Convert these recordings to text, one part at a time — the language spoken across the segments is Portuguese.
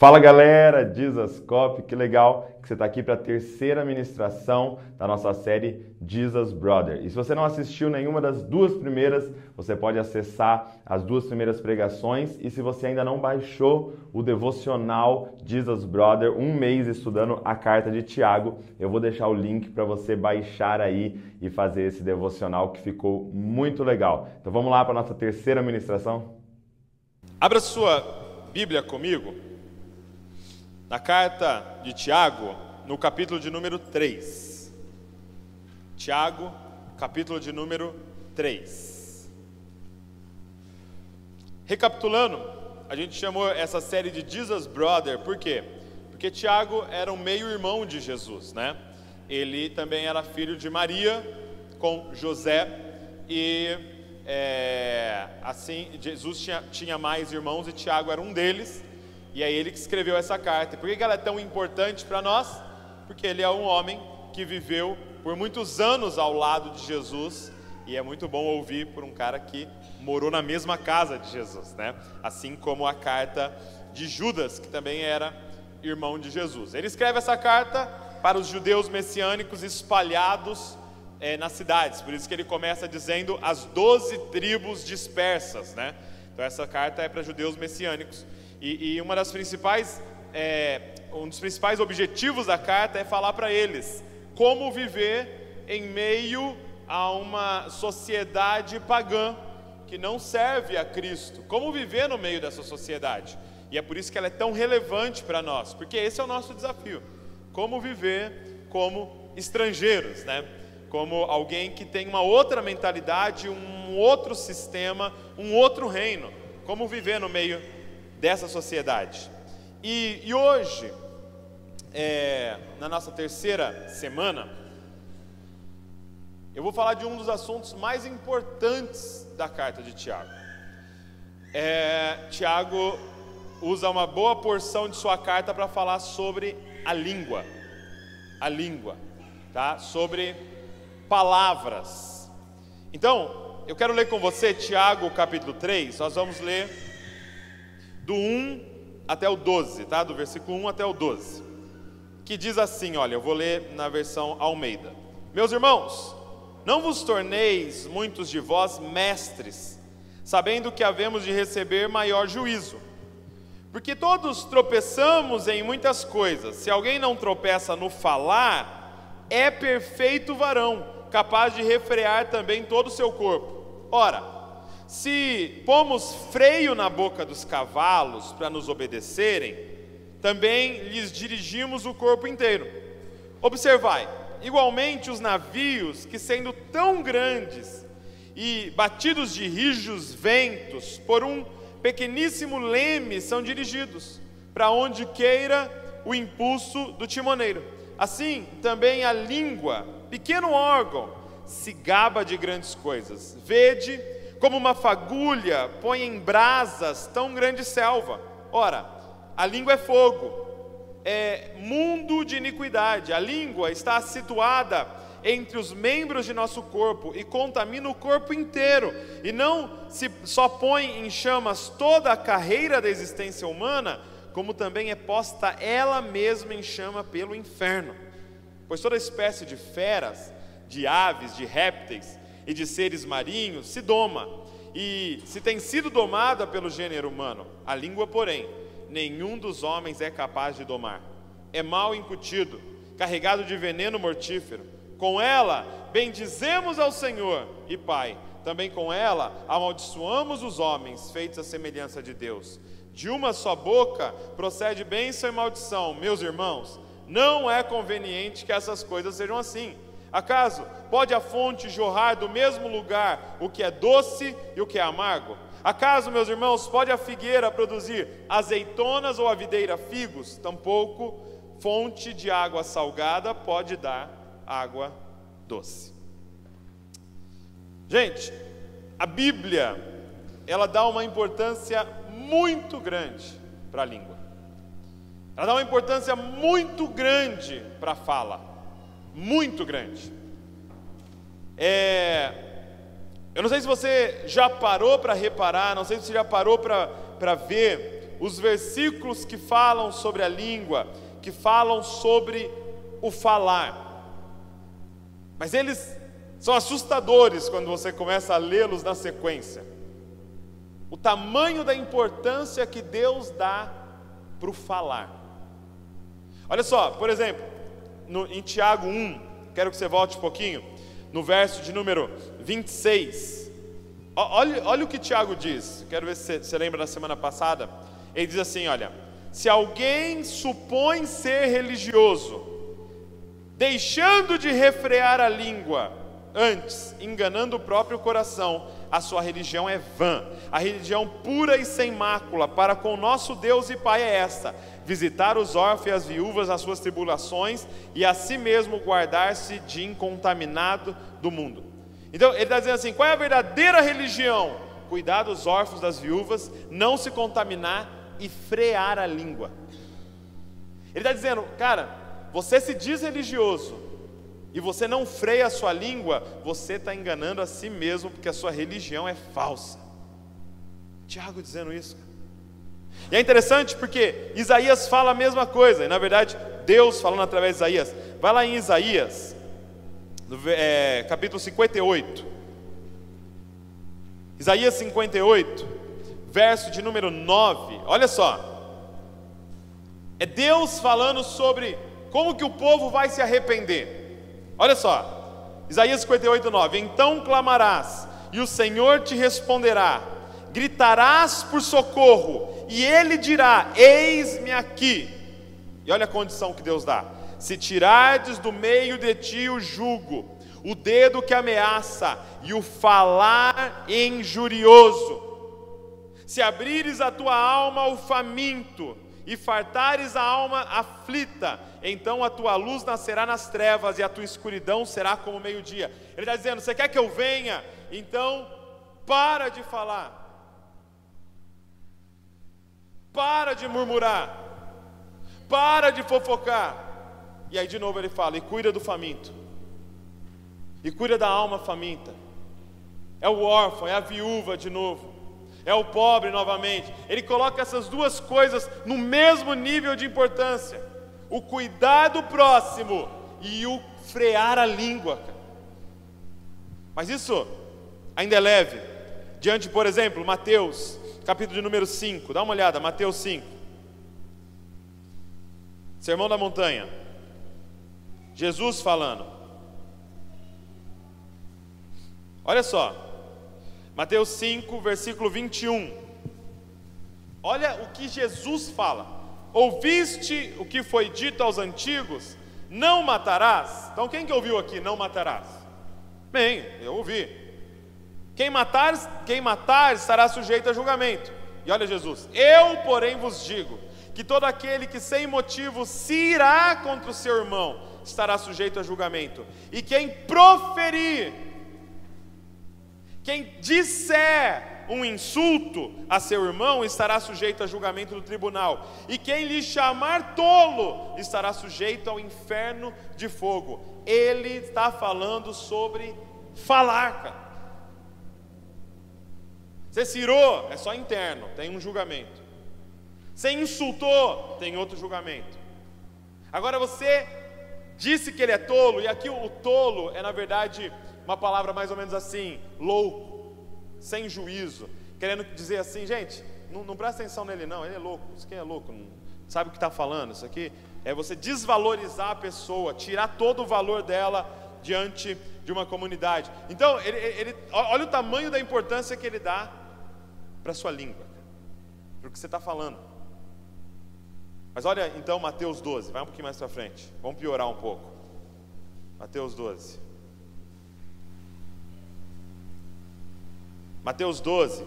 Fala galera, Jesuscop, que legal que você está aqui para a terceira ministração da nossa série Jesus Brother. E se você não assistiu nenhuma das duas primeiras, você pode acessar as duas primeiras pregações. E se você ainda não baixou o devocional Jesus Brother, um mês estudando a carta de Tiago, eu vou deixar o link para você baixar aí e fazer esse devocional que ficou muito legal. Então vamos lá para a nossa terceira ministração? Abra sua Bíblia comigo na carta de Tiago, no capítulo de número 3. Tiago, capítulo de número 3. Recapitulando, a gente chamou essa série de Jesus Brother, por quê? Porque Tiago era um meio-irmão de Jesus, né? Ele também era filho de Maria com José e é, assim Jesus tinha, tinha mais irmãos e Tiago era um deles. E é ele que escreveu essa carta. Por que ela é tão importante para nós? Porque ele é um homem que viveu por muitos anos ao lado de Jesus. E é muito bom ouvir por um cara que morou na mesma casa de Jesus, né? Assim como a carta de Judas, que também era irmão de Jesus. Ele escreve essa carta para os judeus messiânicos espalhados é, nas cidades. Por isso que ele começa dizendo as doze tribos dispersas, né? Então essa carta é para judeus messiânicos. E, e uma das principais, é, um dos principais objetivos da carta é falar para eles como viver em meio a uma sociedade pagã que não serve a Cristo. Como viver no meio dessa sociedade? E é por isso que ela é tão relevante para nós, porque esse é o nosso desafio. Como viver como estrangeiros, né? Como alguém que tem uma outra mentalidade, um outro sistema, um outro reino. Como viver no meio dessa sociedade. E, e hoje, é, na nossa terceira semana, eu vou falar de um dos assuntos mais importantes da carta de Tiago. É, Tiago usa uma boa porção de sua carta para falar sobre a língua, a língua, tá? Sobre palavras. Então, eu quero ler com você Tiago capítulo 3, nós vamos ler do 1 até o 12, tá? Do versículo 1 até o 12. Que diz assim, olha, eu vou ler na versão Almeida. Meus irmãos, não vos torneis muitos de vós mestres, sabendo que havemos de receber maior juízo. Porque todos tropeçamos em muitas coisas. Se alguém não tropeça no falar, é perfeito varão, capaz de refrear também todo o seu corpo. Ora, se pomos freio na boca dos cavalos para nos obedecerem, também lhes dirigimos o corpo inteiro. Observai, igualmente os navios que, sendo tão grandes e batidos de rijos ventos, por um pequeníssimo leme são dirigidos, para onde queira o impulso do timoneiro. Assim também a língua, pequeno órgão, se gaba de grandes coisas. Vede como uma fagulha põe em brasas tão grande selva. Ora, a língua é fogo, é mundo de iniquidade. A língua está situada entre os membros de nosso corpo e contamina o corpo inteiro, e não se só põe em chamas toda a carreira da existência humana, como também é posta ela mesma em chama pelo inferno. Pois toda espécie de feras, de aves, de répteis, e de seres marinhos se doma, e se tem sido domada pelo gênero humano, a língua, porém, nenhum dos homens é capaz de domar. É mal incutido, carregado de veneno mortífero. Com ela bendizemos ao Senhor e Pai. Também com ela amaldiçoamos os homens, feitos à semelhança de Deus. De uma só boca procede bênção e maldição. Meus irmãos, não é conveniente que essas coisas sejam assim. Acaso pode a fonte jorrar do mesmo lugar o que é doce e o que é amargo? Acaso, meus irmãos, pode a figueira produzir azeitonas ou a videira figos? Tampouco fonte de água salgada pode dar água doce. Gente, a Bíblia, ela dá uma importância muito grande para a língua. Ela dá uma importância muito grande para a fala muito grande. É, eu não sei se você já parou para reparar, não sei se você já parou para ver os versículos que falam sobre a língua, que falam sobre o falar. Mas eles são assustadores quando você começa a lê-los na sequência. O tamanho da importância que Deus dá para o falar. Olha só, por exemplo, no, em Tiago 1, quero que você volte um pouquinho, no verso de número 26. Olha, olha o que Tiago diz, quero ver se você, você lembra da semana passada. Ele diz assim: olha, se alguém supõe ser religioso, deixando de refrear a língua, antes enganando o próprio coração, a sua religião é vã. A religião pura e sem mácula para com nosso Deus e Pai é esta: visitar os órfãos e as viúvas nas suas tribulações e a si mesmo guardar-se de incontaminado do mundo. Então ele está dizendo assim: qual é a verdadeira religião? Cuidar dos órfãos, das viúvas, não se contaminar e frear a língua. Ele está dizendo, cara, você se diz religioso e você não freia a sua língua, você está enganando a si mesmo, porque a sua religião é falsa. Tiago dizendo isso. E é interessante porque Isaías fala a mesma coisa, e na verdade Deus falando através de Isaías. Vai lá em Isaías, no, é, capítulo 58. Isaías 58, verso de número 9. Olha só. É Deus falando sobre como que o povo vai se arrepender. Olha só. Isaías 58, 9. Então clamarás, e o Senhor te responderá. Gritarás por socorro, e ele dirá: Eis-me aqui. E olha a condição que Deus dá: Se tirardes do meio de ti o jugo, o dedo que ameaça e o falar injurioso, se abrires a tua alma ao faminto e fartares a alma aflita, então a tua luz nascerá nas trevas e a tua escuridão será como meio-dia. Ele está dizendo: Você quer que eu venha? Então para de falar. Para de murmurar. Para de fofocar. E aí de novo ele fala: e cuida do faminto. E cuida da alma faminta. É o órfão, é a viúva de novo. É o pobre novamente. Ele coloca essas duas coisas no mesmo nível de importância: o cuidado próximo e o frear a língua. Mas isso ainda é leve. Diante, por exemplo, Mateus capítulo de número 5. Dá uma olhada, Mateus 5. Sermão da montanha. Jesus falando. Olha só. Mateus 5, versículo 21. Olha o que Jesus fala. Ouviste o que foi dito aos antigos? Não matarás. Então quem que ouviu aqui? Não matarás. Bem, eu ouvi. Quem matar, quem matar estará sujeito a julgamento. E olha Jesus, eu, porém, vos digo que todo aquele que sem motivo se irá contra o seu irmão estará sujeito a julgamento. E quem proferir, quem disser um insulto a seu irmão estará sujeito a julgamento do tribunal. E quem lhe chamar tolo estará sujeito ao inferno de fogo. Ele está falando sobre falar, cara. Você cirou, é só interno, tem um julgamento. Você insultou, tem outro julgamento. Agora você disse que ele é tolo, e aqui o tolo é na verdade uma palavra mais ou menos assim, louco, sem juízo, querendo dizer assim, gente, não, não presta atenção nele não, ele é louco, isso aqui é louco, não sabe o que está falando, isso aqui é você desvalorizar a pessoa, tirar todo o valor dela diante de uma comunidade. Então, ele, ele, olha o tamanho da importância que ele dá para a sua língua, para o que você está falando. Mas olha então Mateus 12, vai um pouquinho mais para frente, vamos piorar um pouco. Mateus 12. Mateus 12,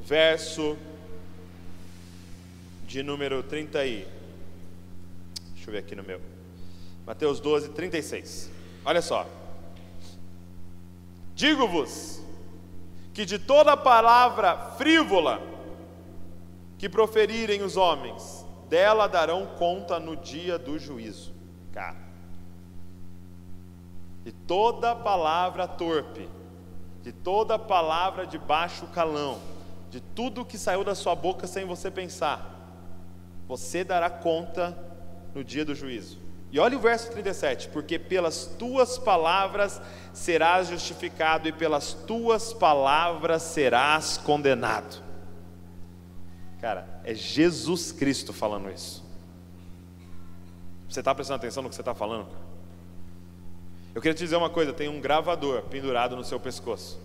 verso de número 30 e. Deixa eu ver aqui no meu. Mateus 12, 36. Olha só. Digo-vos que de toda palavra frívola que proferirem os homens, dela darão conta no dia do juízo. Cara. De toda palavra torpe, de toda palavra de baixo calão, de tudo que saiu da sua boca sem você pensar, você dará conta no dia do juízo. E olha o verso 37, porque pelas tuas palavras serás justificado e pelas tuas palavras serás condenado. Cara, é Jesus Cristo falando isso. Você está prestando atenção no que você está falando? Eu queria te dizer uma coisa: tem um gravador pendurado no seu pescoço,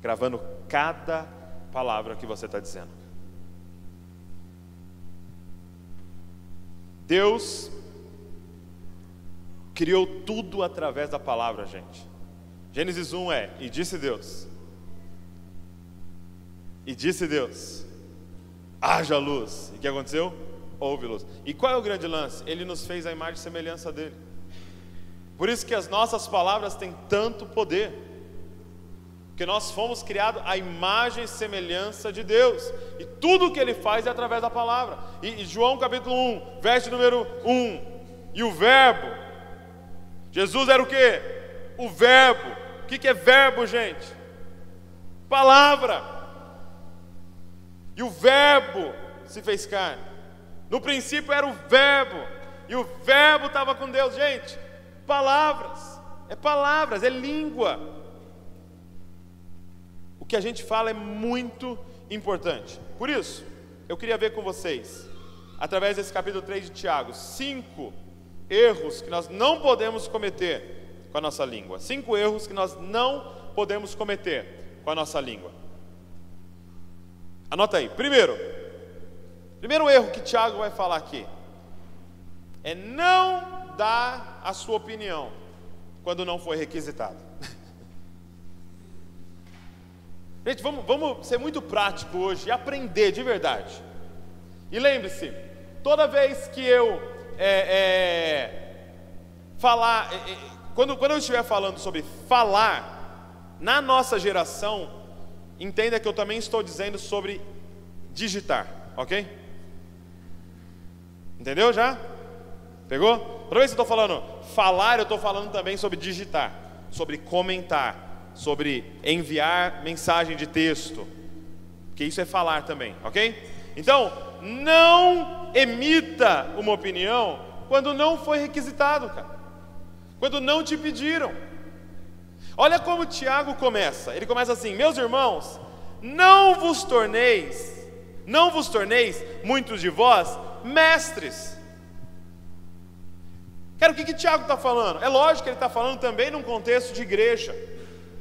gravando cada palavra que você está dizendo. Deus criou tudo através da palavra, gente. Gênesis 1 é: E disse Deus. E disse Deus: Haja luz. E o que aconteceu? Houve luz. E qual é o grande lance? Ele nos fez a imagem e semelhança dele. Por isso que as nossas palavras têm tanto poder. Porque nós fomos criados à imagem e semelhança de Deus. E tudo que Ele faz é através da palavra. E, e João capítulo 1, verso número 1. E o verbo. Jesus era o que? O verbo. O que, é verbo, gente? Palavra. E o verbo se fez carne. No princípio era o verbo. E o verbo estava com Deus, gente. Palavras. É palavras, é língua que a gente fala é muito importante. Por isso, eu queria ver com vocês, através desse capítulo 3 de Tiago, cinco erros que nós não podemos cometer com a nossa língua. Cinco erros que nós não podemos cometer com a nossa língua. Anota aí. Primeiro, primeiro erro que Tiago vai falar aqui é não dar a sua opinião quando não foi requisitado. Gente, vamos, vamos ser muito prático hoje e aprender de verdade. E lembre-se, toda vez que eu é, é, falar, quando, quando eu estiver falando sobre falar, na nossa geração, entenda que eu também estou dizendo sobre digitar, ok? Entendeu já? Pegou? Toda vez que eu estou falando falar, eu estou falando também sobre digitar, sobre comentar sobre enviar mensagem de texto, que isso é falar também, ok? Então, não emita uma opinião quando não foi requisitado, cara, quando não te pediram. Olha como Tiago começa, ele começa assim: Meus irmãos, não vos torneis, não vos torneis, muitos de vós, mestres. Cara, o que, que Tiago está falando? É lógico que ele está falando também num contexto de igreja.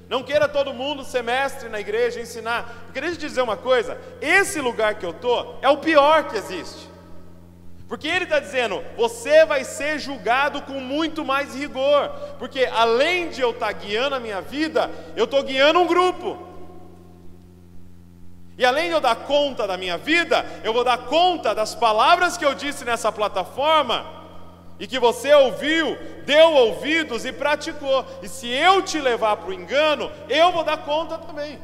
Não queira todo mundo ser mestre na igreja, ensinar. Porque deixa eu te dizer uma coisa: esse lugar que eu estou é o pior que existe. Porque ele está dizendo, você vai ser julgado com muito mais rigor. Porque além de eu estar tá guiando a minha vida, eu estou guiando um grupo. E além de eu dar conta da minha vida, eu vou dar conta das palavras que eu disse nessa plataforma e que você ouviu, deu ouvidos e praticou. E se eu te levar para o engano, eu vou dar conta também.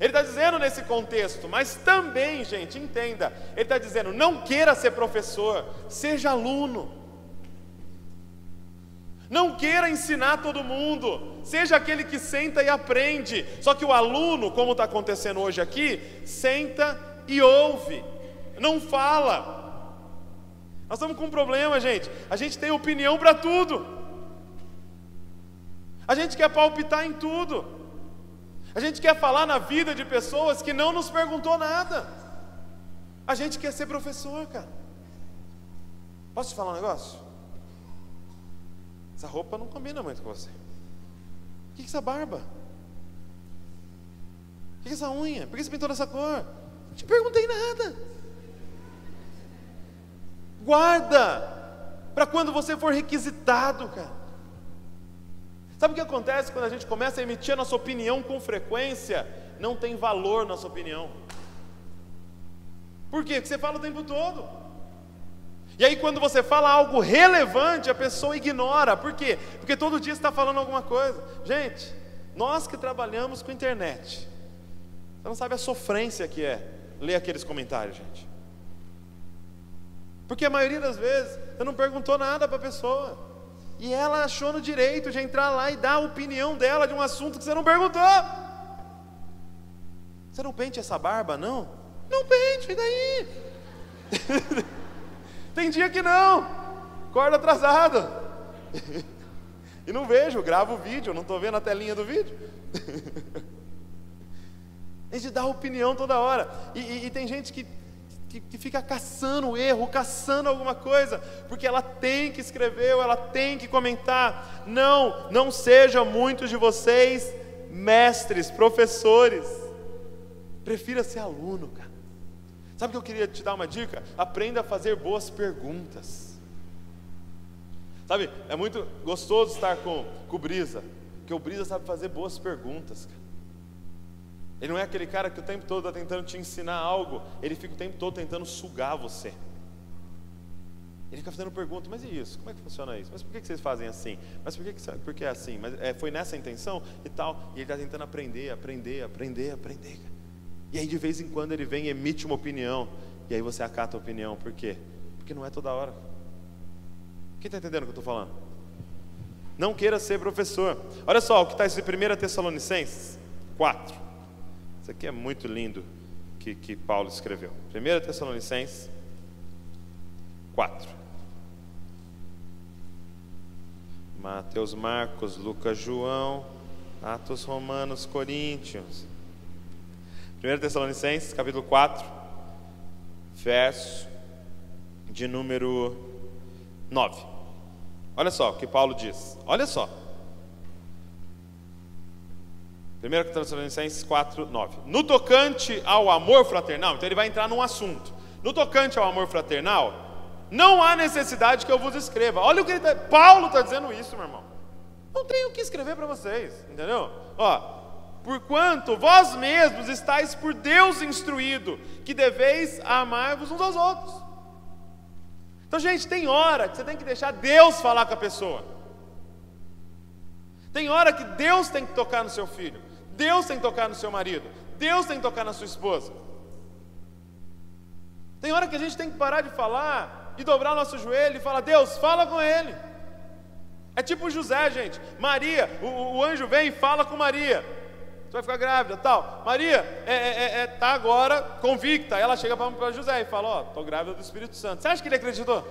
Ele está dizendo nesse contexto, mas também, gente, entenda, ele está dizendo: não queira ser professor, seja aluno. Não queira ensinar todo mundo, seja aquele que senta e aprende. Só que o aluno, como está acontecendo hoje aqui, senta e ouve, não fala, nós estamos com um problema, gente. A gente tem opinião para tudo. A gente quer palpitar em tudo. A gente quer falar na vida de pessoas que não nos perguntou nada. A gente quer ser professor, cara. Posso te falar um negócio? Essa roupa não combina muito com você. O que é essa barba? O que é essa unha? Por que você pintou dessa cor? Não te perguntei nada. Guarda para quando você for requisitado, cara. Sabe o que acontece quando a gente começa a emitir a nossa opinião com frequência? Não tem valor nossa opinião. Por quê? Porque você fala o tempo todo. E aí, quando você fala algo relevante, a pessoa ignora. Por quê? Porque todo dia está falando alguma coisa. Gente, nós que trabalhamos com internet, você não sabe a sofrência que é ler aqueles comentários, gente. Porque a maioria das vezes você não perguntou nada para a pessoa. E ela achou no direito de entrar lá e dar a opinião dela de um assunto que você não perguntou. Você não pente essa barba, não? Não pente, e daí? Tem dia que não, acordo atrasado. e não vejo, gravo o vídeo, não estou vendo a telinha do vídeo. a gente dá opinião toda hora. E, e, e tem gente que, que, que, fica caçando o erro, caçando alguma coisa, porque ela tem que escrever ela tem que comentar. Não, não sejam muitos de vocês mestres, professores. Prefira ser aluno, cara. Sabe o que eu queria te dar uma dica? Aprenda a fazer boas perguntas. Sabe, é muito gostoso estar com, com o Brisa, porque o Brisa sabe fazer boas perguntas. Cara. Ele não é aquele cara que o tempo todo está tentando te ensinar algo, ele fica o tempo todo tentando sugar você. Ele fica fazendo perguntas, mas e isso? Como é que funciona isso? Mas por que, que vocês fazem assim? Mas por que, que, por que é assim? Mas é, foi nessa intenção e tal. E ele está tentando aprender, aprender, aprender, aprender. E aí de vez em quando ele vem e emite uma opinião. E aí você acata a opinião. Por quê? Porque não é toda hora. Quem está entendendo o que eu estou falando? Não queira ser professor. Olha só o que está em 1 Tessalonicenses 4. Isso aqui é muito lindo que, que Paulo escreveu. 1 Tessalonicenses 4. Mateus, Marcos, Lucas, João, Atos, Romanos, Coríntios. 1 Tessalonicenses, capítulo 4, verso de número 9. Olha só o que Paulo diz. Olha só. 1 Tessalonicenses 4, 9. No tocante ao amor fraternal, então ele vai entrar num assunto. No tocante ao amor fraternal, não há necessidade que eu vos escreva. Olha o que ele tá, Paulo está dizendo isso, meu irmão. Não tenho o que escrever para vocês, entendeu? Ó, porquanto vós mesmos estáis por Deus instruído, que deveis amar-vos uns aos outros. Então, gente, tem hora que você tem que deixar Deus falar com a pessoa. Tem hora que Deus tem que tocar no seu filho, Deus tem que tocar no seu marido, Deus tem que tocar na sua esposa. Tem hora que a gente tem que parar de falar e dobrar nosso joelho e falar: Deus, fala com ele. É tipo José, gente. Maria, o, o anjo vem e fala com Maria. Você vai ficar grávida, tal. Maria é, é, é, é tá agora convicta. Ela chega para José e fala: Ó, oh, estou grávida do Espírito Santo. Você acha que ele acreditou?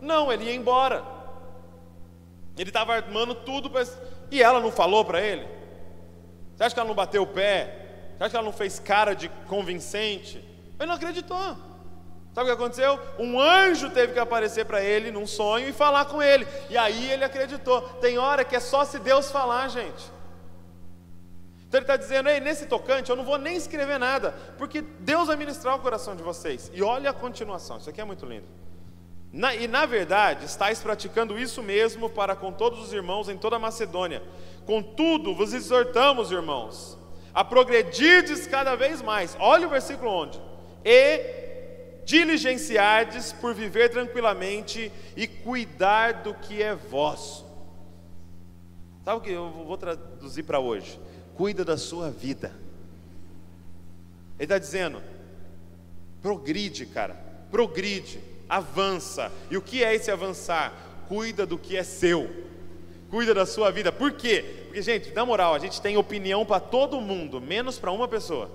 Não, ele ia embora. Ele estava armando tudo. E ela não falou para ele? Você acha que ela não bateu o pé? Você acha que ela não fez cara de convincente? Ele não acreditou. Sabe o que aconteceu? Um anjo teve que aparecer para ele num sonho e falar com ele. E aí ele acreditou. Tem hora que é só se Deus falar, gente. Então ele está dizendo, Ei, nesse tocante eu não vou nem escrever nada, porque Deus vai ministrar o coração de vocês. E olha a continuação, isso aqui é muito lindo. Na, e na verdade, estáis praticando isso mesmo para com todos os irmãos em toda a Macedônia. Contudo, vos exortamos, irmãos, a progredirdes cada vez mais. Olha o versículo onde. E diligenciardes por viver tranquilamente e cuidar do que é vosso. Sabe o que eu vou traduzir para hoje? Cuida da sua vida. Ele está dizendo, progride, cara, progride, avança. E o que é esse avançar? Cuida do que é seu, cuida da sua vida. Por quê? Porque, gente, na moral, a gente tem opinião para todo mundo, menos para uma pessoa.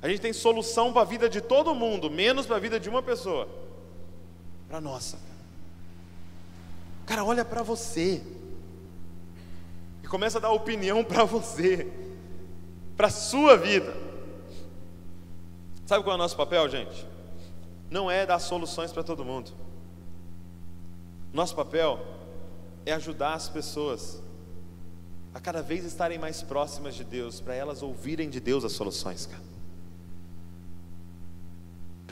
A gente tem solução para a vida de todo mundo, menos para a vida de uma pessoa. Para nossa. Cara, olha para você. E começa a dar opinião para você. Para sua vida. Sabe qual é o nosso papel, gente? Não é dar soluções para todo mundo. Nosso papel é ajudar as pessoas a cada vez estarem mais próximas de Deus, para elas ouvirem de Deus as soluções, cara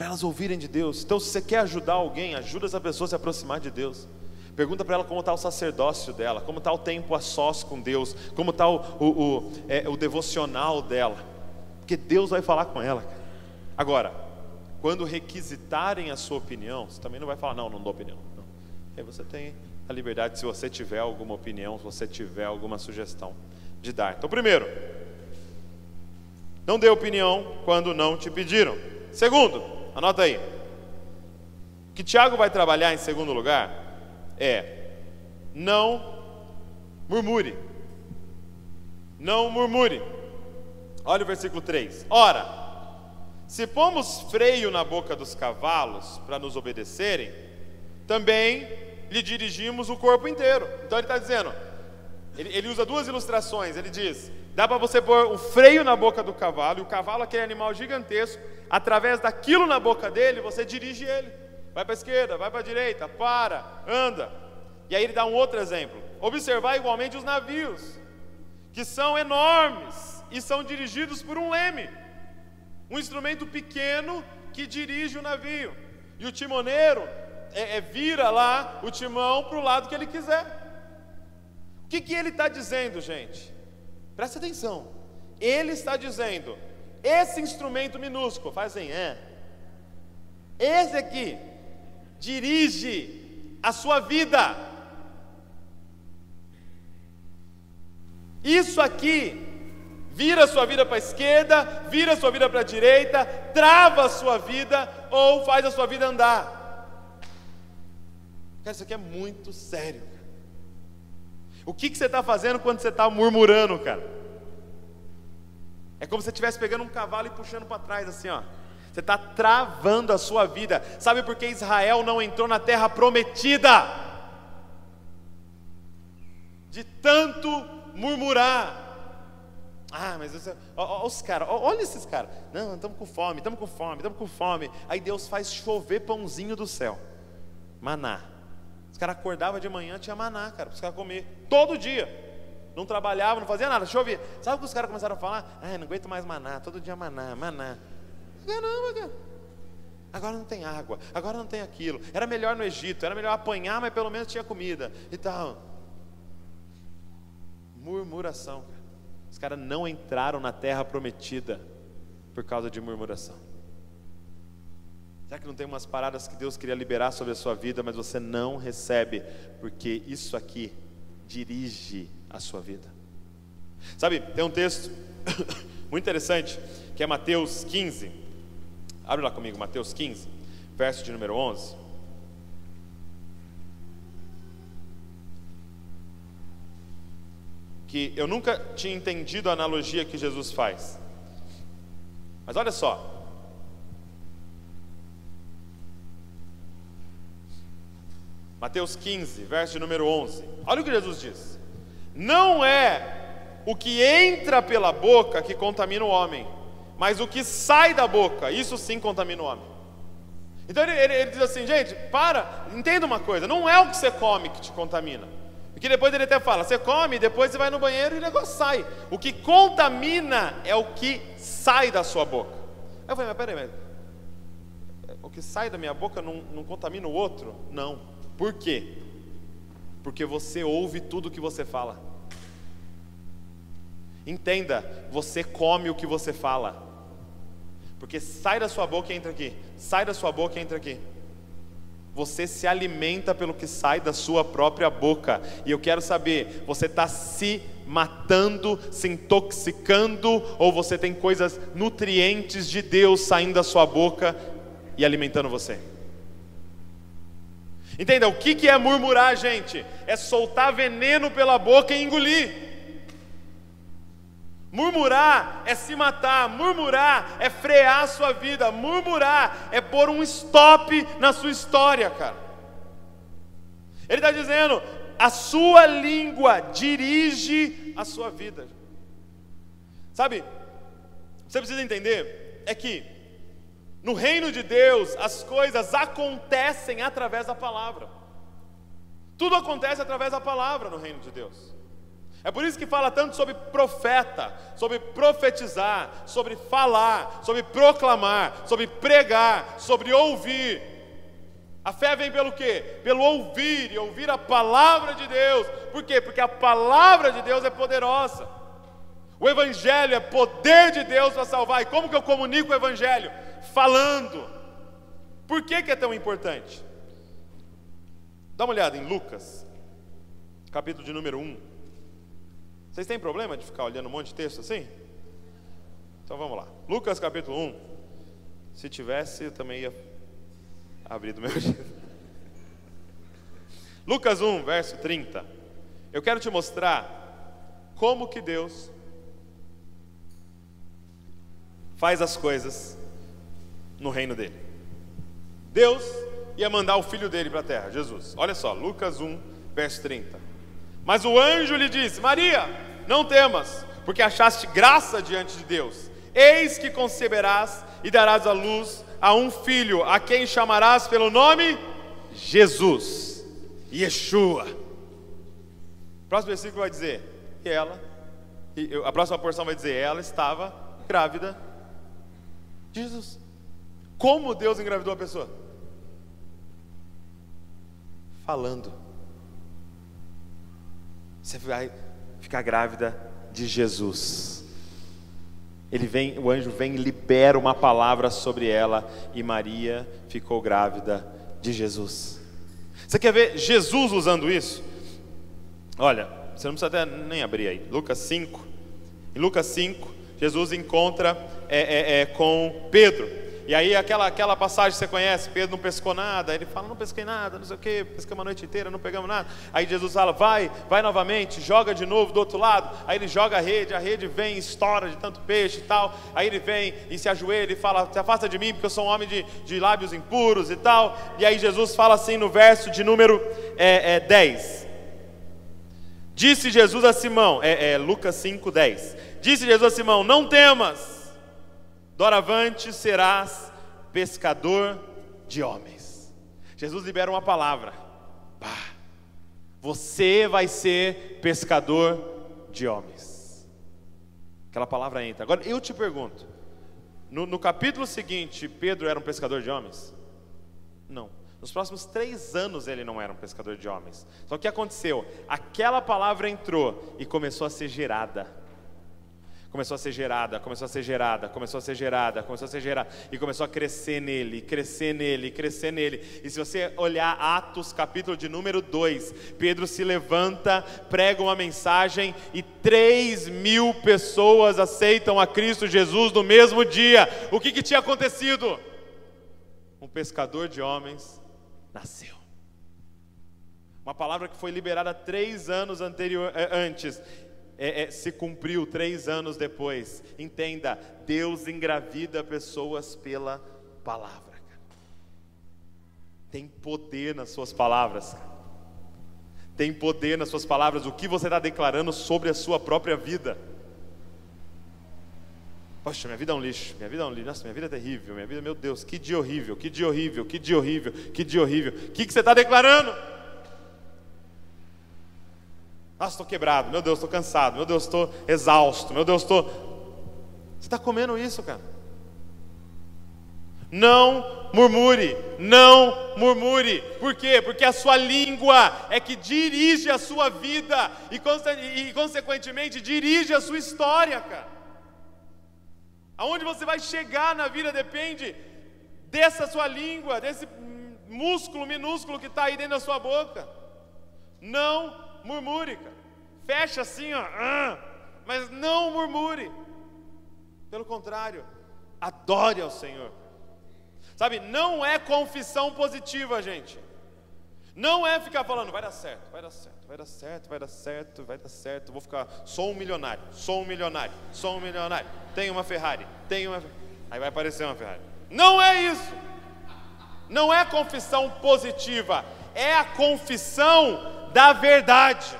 para elas ouvirem de Deus. Então, se você quer ajudar alguém, ajuda essa pessoa a se aproximar de Deus. Pergunta para ela como está o sacerdócio dela, como está o tempo a sós com Deus, como está o, o, o, é, o devocional dela, porque Deus vai falar com ela. Agora, quando requisitarem a sua opinião, você também não vai falar, não, não dou opinião. Não. Aí você tem a liberdade, se você tiver alguma opinião, se você tiver alguma sugestão, de dar. Então, primeiro, não dê opinião quando não te pediram. Segundo, Anota aí. O que Tiago vai trabalhar em segundo lugar é não murmure. Não murmure. Olha o versículo 3. Ora, se pomos freio na boca dos cavalos para nos obedecerem, também lhe dirigimos o corpo inteiro. Então ele está dizendo, ele, ele, usa duas ilustrações. Ele diz: dá para você pôr um freio na boca do cavalo, e o cavalo, aquele animal gigantesco, através daquilo na boca dele, você dirige ele. Vai para a esquerda, vai para a direita, para, anda. E aí ele dá um outro exemplo. Observar igualmente os navios, que são enormes e são dirigidos por um leme um instrumento pequeno que dirige o navio. E o timoneiro é, é vira lá o timão para o lado que ele quiser. O que, que ele está dizendo, gente? Presta atenção. Ele está dizendo: esse instrumento minúsculo, faz assim, é. Esse aqui dirige a sua vida. Isso aqui vira sua vida para a esquerda, vira sua vida para a direita, trava a sua vida ou faz a sua vida andar. Cara, isso aqui é muito sério. O que, que você está fazendo quando você está murmurando, cara? É como se você estivesse pegando um cavalo e puxando para trás, assim, ó. Você está travando a sua vida. Sabe por que Israel não entrou na terra prometida? De tanto murmurar. Ah, mas você, ó, ó, os caras, olha esses caras. Não, estamos com fome, estamos com fome, estamos com fome. Aí Deus faz chover pãozinho do céu, maná. Os caras acordavam de manhã, tinha maná, cara, para os caras comer, todo dia. Não trabalhavam, não fazia nada, chovia. Sabe o que os caras começaram a falar? Ah, não aguento mais maná, todo dia maná, maná. Caramba, cara. Agora não tem água, agora não tem aquilo. Era melhor no Egito, era melhor apanhar, mas pelo menos tinha comida e tal. Murmuração, cara. Caras não entraram na terra prometida por causa de murmuração. Será que não tem umas paradas que Deus queria liberar sobre a sua vida, mas você não recebe, porque isso aqui dirige a sua vida? Sabe, tem um texto muito interessante, que é Mateus 15. Abre lá comigo, Mateus 15, verso de número 11. Que eu nunca tinha entendido a analogia que Jesus faz. Mas olha só. Mateus 15, verso número 11. Olha o que Jesus diz: Não é o que entra pela boca que contamina o homem, mas o que sai da boca, isso sim contamina o homem. Então ele, ele, ele diz assim, gente, para, entenda uma coisa: não é o que você come que te contamina. Porque depois ele até fala: você come, depois você vai no banheiro e o negócio sai. O que contamina é o que sai da sua boca. Aí eu falei: mas peraí, mas o que sai da minha boca não, não contamina o outro? Não. Por quê? Porque você ouve tudo o que você fala. Entenda, você come o que você fala. Porque sai da sua boca e entra aqui. Sai da sua boca e entra aqui. Você se alimenta pelo que sai da sua própria boca. E eu quero saber, você está se matando, se intoxicando, ou você tem coisas nutrientes de Deus saindo da sua boca e alimentando você? Entenda, o que é murmurar, gente? É soltar veneno pela boca e engolir. Murmurar é se matar, murmurar é frear a sua vida, murmurar é pôr um stop na sua história, cara. Ele está dizendo: a sua língua dirige a sua vida. Sabe, você precisa entender é que no reino de Deus as coisas acontecem através da palavra. Tudo acontece através da palavra no reino de Deus. É por isso que fala tanto sobre profeta, sobre profetizar, sobre falar, sobre proclamar, sobre pregar, sobre ouvir. A fé vem pelo quê? Pelo ouvir e ouvir a palavra de Deus. Por quê? Porque a palavra de Deus é poderosa. O evangelho é poder de Deus para salvar. E como que eu comunico o evangelho? Falando. Por que, que é tão importante? Dá uma olhada em Lucas, capítulo de número 1. Vocês têm problema de ficar olhando um monte de texto assim? Então vamos lá. Lucas capítulo 1. Se tivesse, eu também ia abrir do meu jeito. Lucas 1, verso 30. Eu quero te mostrar como que Deus faz as coisas no reino dele. Deus ia mandar o filho dele para a terra, Jesus. Olha só, Lucas 1, verso 30. Mas o anjo lhe disse: Maria, não temas, porque achaste graça diante de Deus. Eis que conceberás e darás à luz a um filho, a quem chamarás pelo nome Jesus, Yeshua. O próximo versículo vai dizer: E ela, e a próxima porção vai dizer: Ela estava grávida de Jesus. Como Deus engravidou a pessoa? Falando. Você vai ficar grávida de Jesus. Ele vem, o anjo vem e libera uma palavra sobre ela e Maria ficou grávida de Jesus. Você quer ver Jesus usando isso? Olha, você não precisa até nem abrir aí. Lucas 5. Em Lucas 5, Jesus encontra é, é, é, com Pedro. E aí aquela, aquela passagem que você conhece, Pedro não pescou nada, ele fala, não pesquei nada, não sei o que, pescamos a noite inteira, não pegamos nada. Aí Jesus fala, vai, vai novamente, joga de novo do outro lado. Aí ele joga a rede, a rede vem, estoura de tanto peixe e tal. Aí ele vem e se ajoelha e fala, se afasta de mim, porque eu sou um homem de, de lábios impuros e tal. E aí Jesus fala assim no verso de número é, é, 10. Disse Jesus a Simão, é, é Lucas 5, 10. Disse Jesus a Simão, não temas doravante serás pescador de homens. Jesus libera uma palavra. Pá, você vai ser pescador de homens. Aquela palavra entra. Agora eu te pergunto: no, no capítulo seguinte, Pedro era um pescador de homens? Não. Nos próximos três anos ele não era um pescador de homens. Só que o que aconteceu? Aquela palavra entrou e começou a ser gerada começou a ser gerada, começou a ser gerada, começou a ser gerada, começou a ser gerada, e começou a crescer nele, crescer nele, crescer nele. E se você olhar Atos, capítulo de número 2, Pedro se levanta, prega uma mensagem e 3 mil pessoas aceitam a Cristo Jesus no mesmo dia. O que, que tinha acontecido? Um pescador de homens nasceu. Uma palavra que foi liberada três anos anterior, eh, antes é, é, se cumpriu três anos depois. Entenda, Deus engravida pessoas pela palavra. Tem poder nas suas palavras. Tem poder nas suas palavras. O que você está declarando sobre a sua própria vida. Poxa, minha vida é um lixo, minha vida é um lixo, nossa, minha vida é terrível, minha vida, meu Deus, que dia horrível, que dia horrível, que dia horrível, que dia horrível. O que, que você está declarando? Nossa, estou quebrado. Meu Deus, estou cansado. Meu Deus, estou exausto. Meu Deus, estou. Você está comendo isso, cara? Não murmure, não murmure. Por quê? Porque a sua língua é que dirige a sua vida e, e consequentemente, dirige a sua história, cara. Aonde você vai chegar na vida depende dessa sua língua, desse músculo minúsculo que está aí dentro da sua boca. Não murmure, cara. Fecha assim, ó, mas não murmure. Pelo contrário, adore ao Senhor. Sabe, não é confissão positiva, gente. Não é ficar falando, vai dar certo, vai dar certo, vai dar certo, vai dar certo, vai dar certo. Vou ficar, sou um milionário, sou um milionário, sou um milionário. Tenho uma Ferrari, tenho uma. Aí vai aparecer uma Ferrari. Não é isso. Não é confissão positiva, é a confissão da verdade.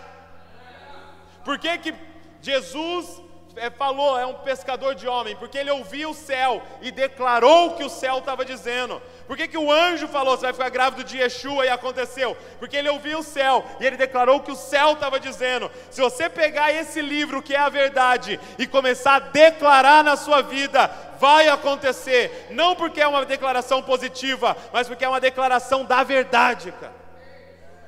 Por que, que Jesus é, falou, é um pescador de homem? Porque ele ouviu o céu e declarou o que o céu estava dizendo. Por que, que o anjo falou, você vai ficar grávido de Yeshua e aconteceu? Porque ele ouviu o céu e ele declarou o que o céu estava dizendo. Se você pegar esse livro que é a verdade e começar a declarar na sua vida, vai acontecer. Não porque é uma declaração positiva, mas porque é uma declaração da verdade, cara.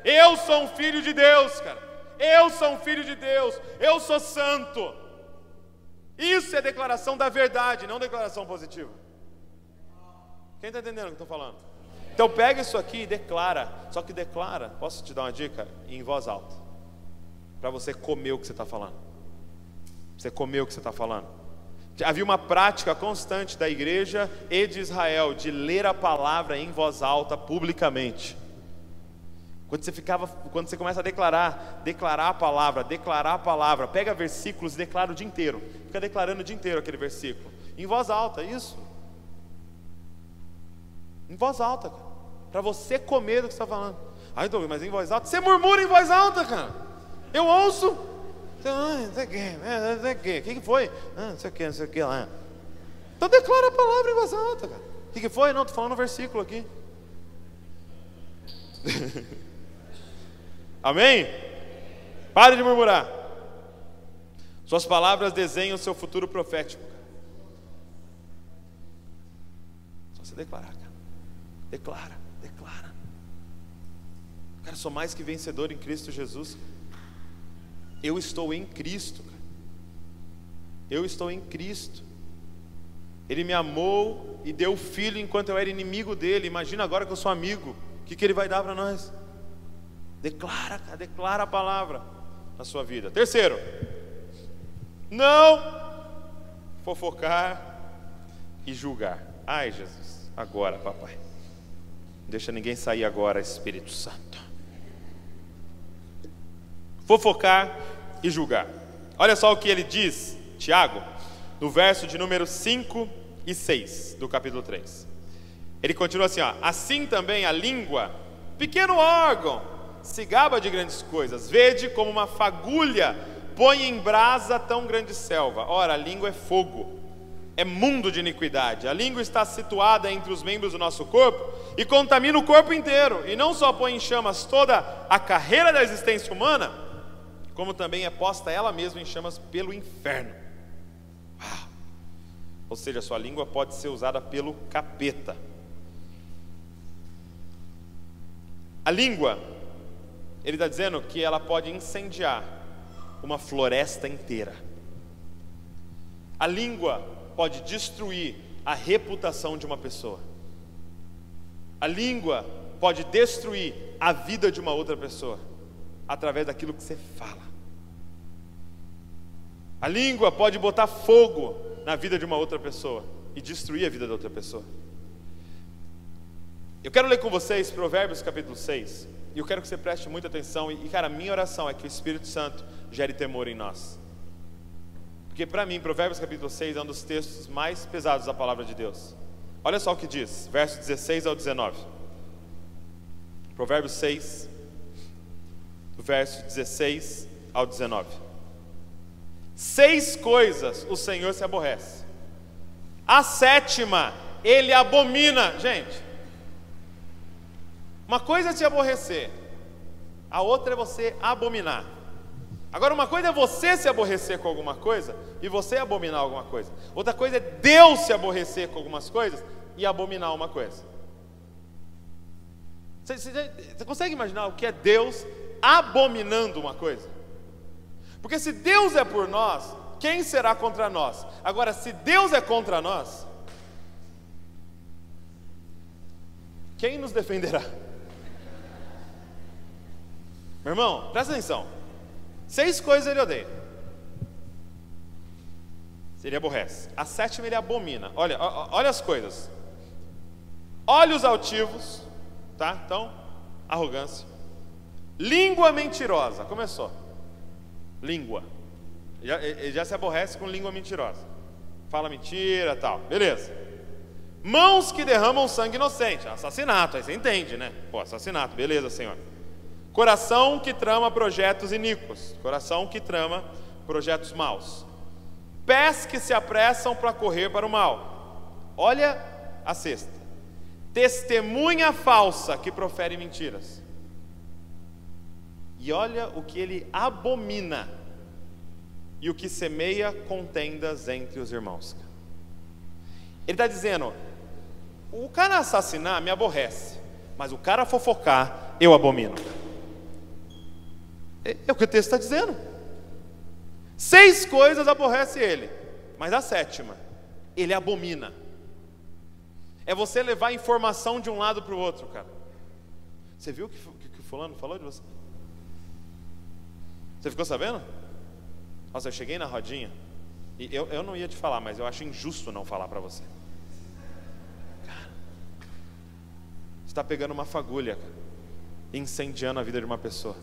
Eu sou um filho de Deus, cara. Eu sou um filho de Deus, eu sou santo. Isso é declaração da verdade, não declaração positiva. Quem está entendendo o que estou falando? Então pega isso aqui e declara. Só que declara, posso te dar uma dica? Em voz alta. Para você comer o que você está falando. Você comer o que você está falando. Havia uma prática constante da igreja e de Israel de ler a palavra em voz alta publicamente. Quando você ficava, quando você começa a declarar, declarar a palavra, declarar a palavra, pega versículos e declara o dia inteiro. Fica declarando o dia inteiro aquele versículo. Em voz alta, isso. Em voz alta, cara. Para você comer do que você está falando. Ah, então, mas em voz alta. Você murmura em voz alta, cara. Eu ouço. Não sei o que, não sei o que. O que foi? Ah, não sei o que, não sei o que lá. Então declara a palavra em voz alta, cara. O que foi? Não, estou falando um versículo aqui. Amém? Pare de murmurar. Suas palavras desenham o seu futuro profético. Só você declarar, cara. Declara, declara. Cara, sou mais que vencedor em Cristo Jesus. Eu estou em Cristo. Cara. Eu estou em Cristo. Ele me amou e deu filho enquanto eu era inimigo dele. Imagina agora que eu sou amigo. O que, que ele vai dar para nós? Declara, cara, declara a palavra na sua vida. Terceiro, não fofocar e julgar. Ai, Jesus, agora, papai. Deixa ninguém sair agora, Espírito Santo. Fofocar e julgar. Olha só o que ele diz, Tiago, no verso de número 5 e 6 do capítulo 3. Ele continua assim: ó, assim também a língua, pequeno órgão, se gaba de grandes coisas, vede como uma fagulha põe em brasa tão grande selva. Ora, a língua é fogo, é mundo de iniquidade. A língua está situada entre os membros do nosso corpo e contamina o corpo inteiro, e não só põe em chamas toda a carreira da existência humana, como também é posta ela mesma em chamas pelo inferno. Uau. Ou seja, sua língua pode ser usada pelo capeta. A língua, ele está dizendo que ela pode incendiar uma floresta inteira. A língua pode destruir a reputação de uma pessoa. A língua pode destruir a vida de uma outra pessoa através daquilo que você fala. A língua pode botar fogo na vida de uma outra pessoa e destruir a vida da outra pessoa. Eu quero ler com vocês Provérbios capítulo 6. E eu quero que você preste muita atenção. E, cara, minha oração é que o Espírito Santo gere temor em nós. Porque para mim, Provérbios capítulo 6 é um dos textos mais pesados da palavra de Deus. Olha só o que diz, versos 16 ao 19. Provérbios 6, do verso 16 ao 19. Seis coisas o Senhor se aborrece. A sétima, ele abomina. Gente, uma coisa é se aborrecer, a outra é você abominar. Agora, uma coisa é você se aborrecer com alguma coisa e você abominar alguma coisa. Outra coisa é Deus se aborrecer com algumas coisas e abominar uma coisa. Você, você, você consegue imaginar o que é Deus abominando uma coisa? Porque se Deus é por nós, quem será contra nós? Agora, se Deus é contra nós, quem nos defenderá? Meu irmão, presta atenção. Seis coisas ele odeia. Ele aborrece. A sétima ele abomina. Olha, olha as coisas. Olhos altivos, tá? Então, arrogância. Língua mentirosa. Começou. Língua. Ele já, já se aborrece com língua mentirosa. Fala mentira, tal. Beleza. Mãos que derramam sangue inocente. Assassinato, aí você entende, né? Pô, assassinato, beleza, senhor. Coração que trama projetos iníquos, coração que trama projetos maus. Pés que se apressam para correr para o mal. Olha a sexta. Testemunha falsa que profere mentiras. E olha o que ele abomina. E o que semeia contendas entre os irmãos. Ele está dizendo: o cara assassinar me aborrece, mas o cara fofocar eu abomino. É, é o que o texto está dizendo. Seis coisas aborrece ele, mas a sétima, ele abomina. É você levar informação de um lado para o outro, cara. Você viu o que, que, que o fulano falou de você? Você ficou sabendo? Nossa, eu cheguei na rodinha e eu, eu não ia te falar, mas eu acho injusto não falar para você. Cara, você está pegando uma fagulha, cara, incendiando a vida de uma pessoa.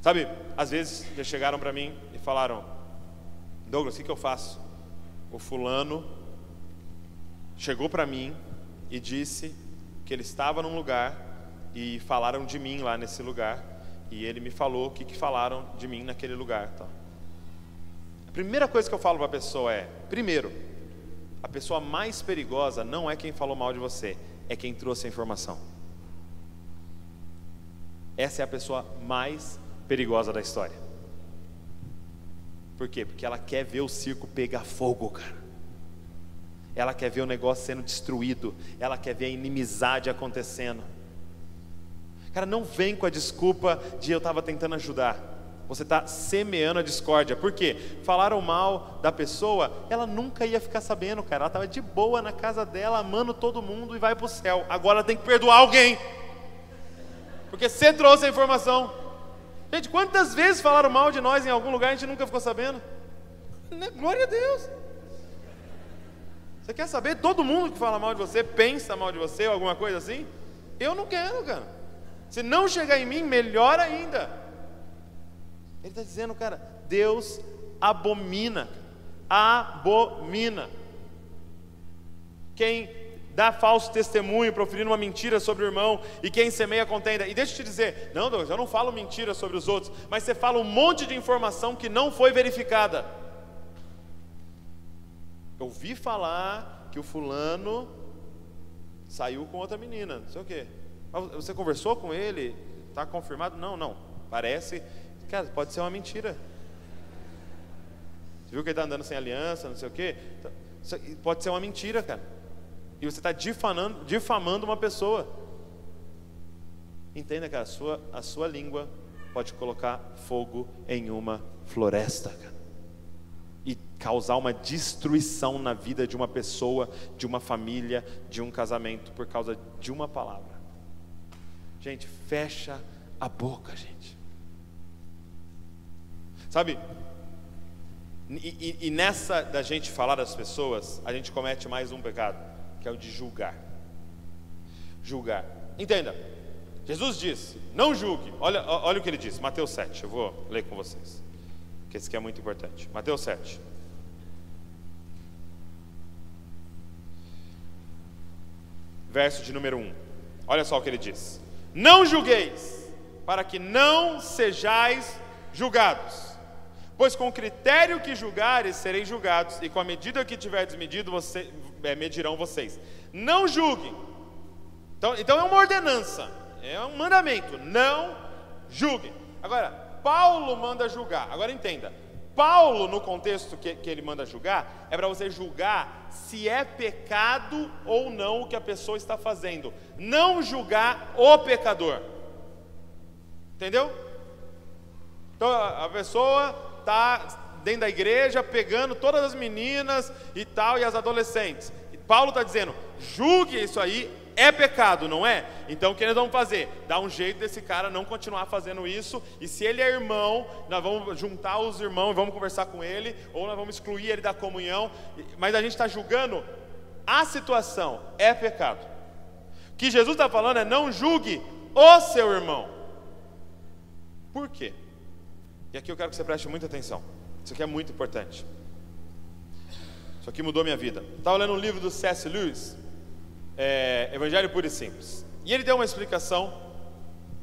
Sabe, às vezes já chegaram para mim e falaram: Douglas, o que, que eu faço? O fulano chegou para mim e disse que ele estava num lugar e falaram de mim lá nesse lugar. E ele me falou o que, que falaram de mim naquele lugar. Tá? A primeira coisa que eu falo para a pessoa é: primeiro, a pessoa mais perigosa não é quem falou mal de você, é quem trouxe a informação. Essa é a pessoa mais perigosa da história. Por quê? Porque ela quer ver o circo pegar fogo, cara. Ela quer ver o negócio sendo destruído. Ela quer ver a inimizade acontecendo. Cara, não vem com a desculpa de eu estava tentando ajudar. Você está semeando a discórdia. Por quê? Falaram mal da pessoa, ela nunca ia ficar sabendo, cara. Ela estava de boa na casa dela, amando todo mundo e vai para o céu. Agora ela tem que perdoar alguém. Porque você trouxe a informação. Gente, quantas vezes falaram mal de nós em algum lugar e a gente nunca ficou sabendo? Né? Glória a Deus. Você quer saber? Todo mundo que fala mal de você pensa mal de você ou alguma coisa assim? Eu não quero, cara. Se não chegar em mim, melhor ainda. Ele está dizendo, cara, Deus abomina, abomina. Quem dá falso testemunho, proferindo uma mentira sobre o irmão, e quem semeia contenda. E deixa eu te dizer, não, Deus, eu não falo mentira sobre os outros, mas você fala um monte de informação que não foi verificada. Eu ouvi falar que o fulano saiu com outra menina, não sei o quê. Você conversou com ele? Está confirmado? Não, não. Parece. Cara, pode ser uma mentira. Você viu que ele está andando sem aliança, não sei o quê? Pode ser uma mentira, cara. E você está difamando, difamando uma pessoa. Entenda que a sua, a sua língua pode colocar fogo em uma floresta, cara. E causar uma destruição na vida de uma pessoa, de uma família, de um casamento, por causa de uma palavra. Gente, fecha a boca, gente. Sabe? E, e, e nessa da gente falar das pessoas, a gente comete mais um pecado que é o de julgar. Julgar. Entenda, Jesus disse: não julgue. Olha, olha o que ele disse, Mateus 7. Eu vou ler com vocês, porque esse aqui é muito importante. Mateus 7. Verso de número 1. Olha só o que ele diz: Não julgueis, para que não sejais julgados. Pois com o critério que julgares, sereis julgados, e com a medida que tiverdes medido, você, medirão vocês. Não julguem. Então, então é uma ordenança, é um mandamento. Não julguem. Agora, Paulo manda julgar. Agora entenda. Paulo, no contexto que, que ele manda julgar, é para você julgar se é pecado ou não o que a pessoa está fazendo. Não julgar o pecador. Entendeu? Então a pessoa está dentro da igreja pegando todas as meninas e tal, e as adolescentes. E Paulo está dizendo: julgue isso aí, é pecado, não é? Então o que nós vamos fazer? Dar um jeito desse cara não continuar fazendo isso, e se ele é irmão, nós vamos juntar os irmãos e vamos conversar com ele, ou nós vamos excluir ele da comunhão, mas a gente está julgando a situação, é pecado. O que Jesus está falando é: não julgue o seu irmão. Por quê? E aqui eu quero que você preste muita atenção. Isso aqui é muito importante. Isso aqui mudou minha vida. Estava lendo um livro do C.S. Lewis, é, Evangelho Puro e Simples. E ele deu uma explicação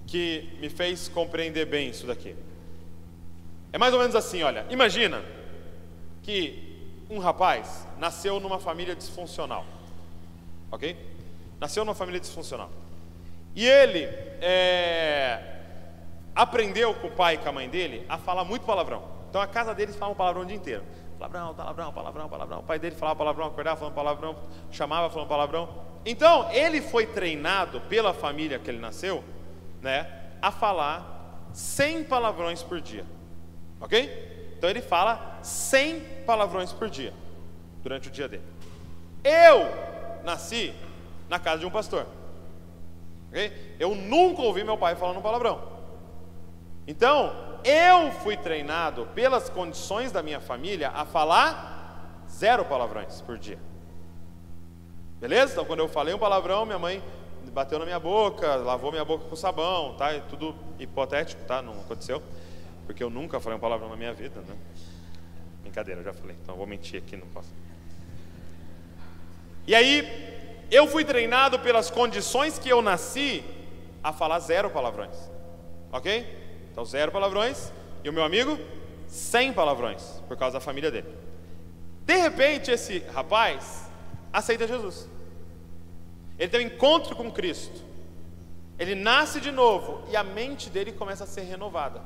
que me fez compreender bem isso daqui. É mais ou menos assim, olha, imagina que um rapaz nasceu numa família disfuncional, ok? Nasceu numa família disfuncional. E ele é, aprendeu com o pai e com a mãe dele a falar muito palavrão. Então a casa deles falava palavrão o dia inteiro. Palavrão, palavrão, palavrão, palavrão. O pai dele falava palavrão, acordava falando palavrão, chamava falando palavrão. Então ele foi treinado pela família que ele nasceu, né, a falar 100 palavrões por dia. Ok? Então ele fala 100 palavrões por dia durante o dia dele. Eu nasci na casa de um pastor. Okay? Eu nunca ouvi meu pai falando um palavrão. Então, eu fui treinado pelas condições da minha família a falar zero palavrões por dia. Beleza? Então, quando eu falei um palavrão, minha mãe bateu na minha boca, lavou minha boca com sabão, tá? É tudo hipotético, tá? Não aconteceu, porque eu nunca falei um palavrão na minha vida, né? Brincadeira, eu já falei, então eu vou mentir aqui, não posso. E aí, eu fui treinado pelas condições que eu nasci a falar zero palavrões. Ok? Então, zero palavrões. E o meu amigo, cem palavrões, por causa da família dele. De repente, esse rapaz aceita Jesus. Ele tem um encontro com Cristo. Ele nasce de novo e a mente dele começa a ser renovada.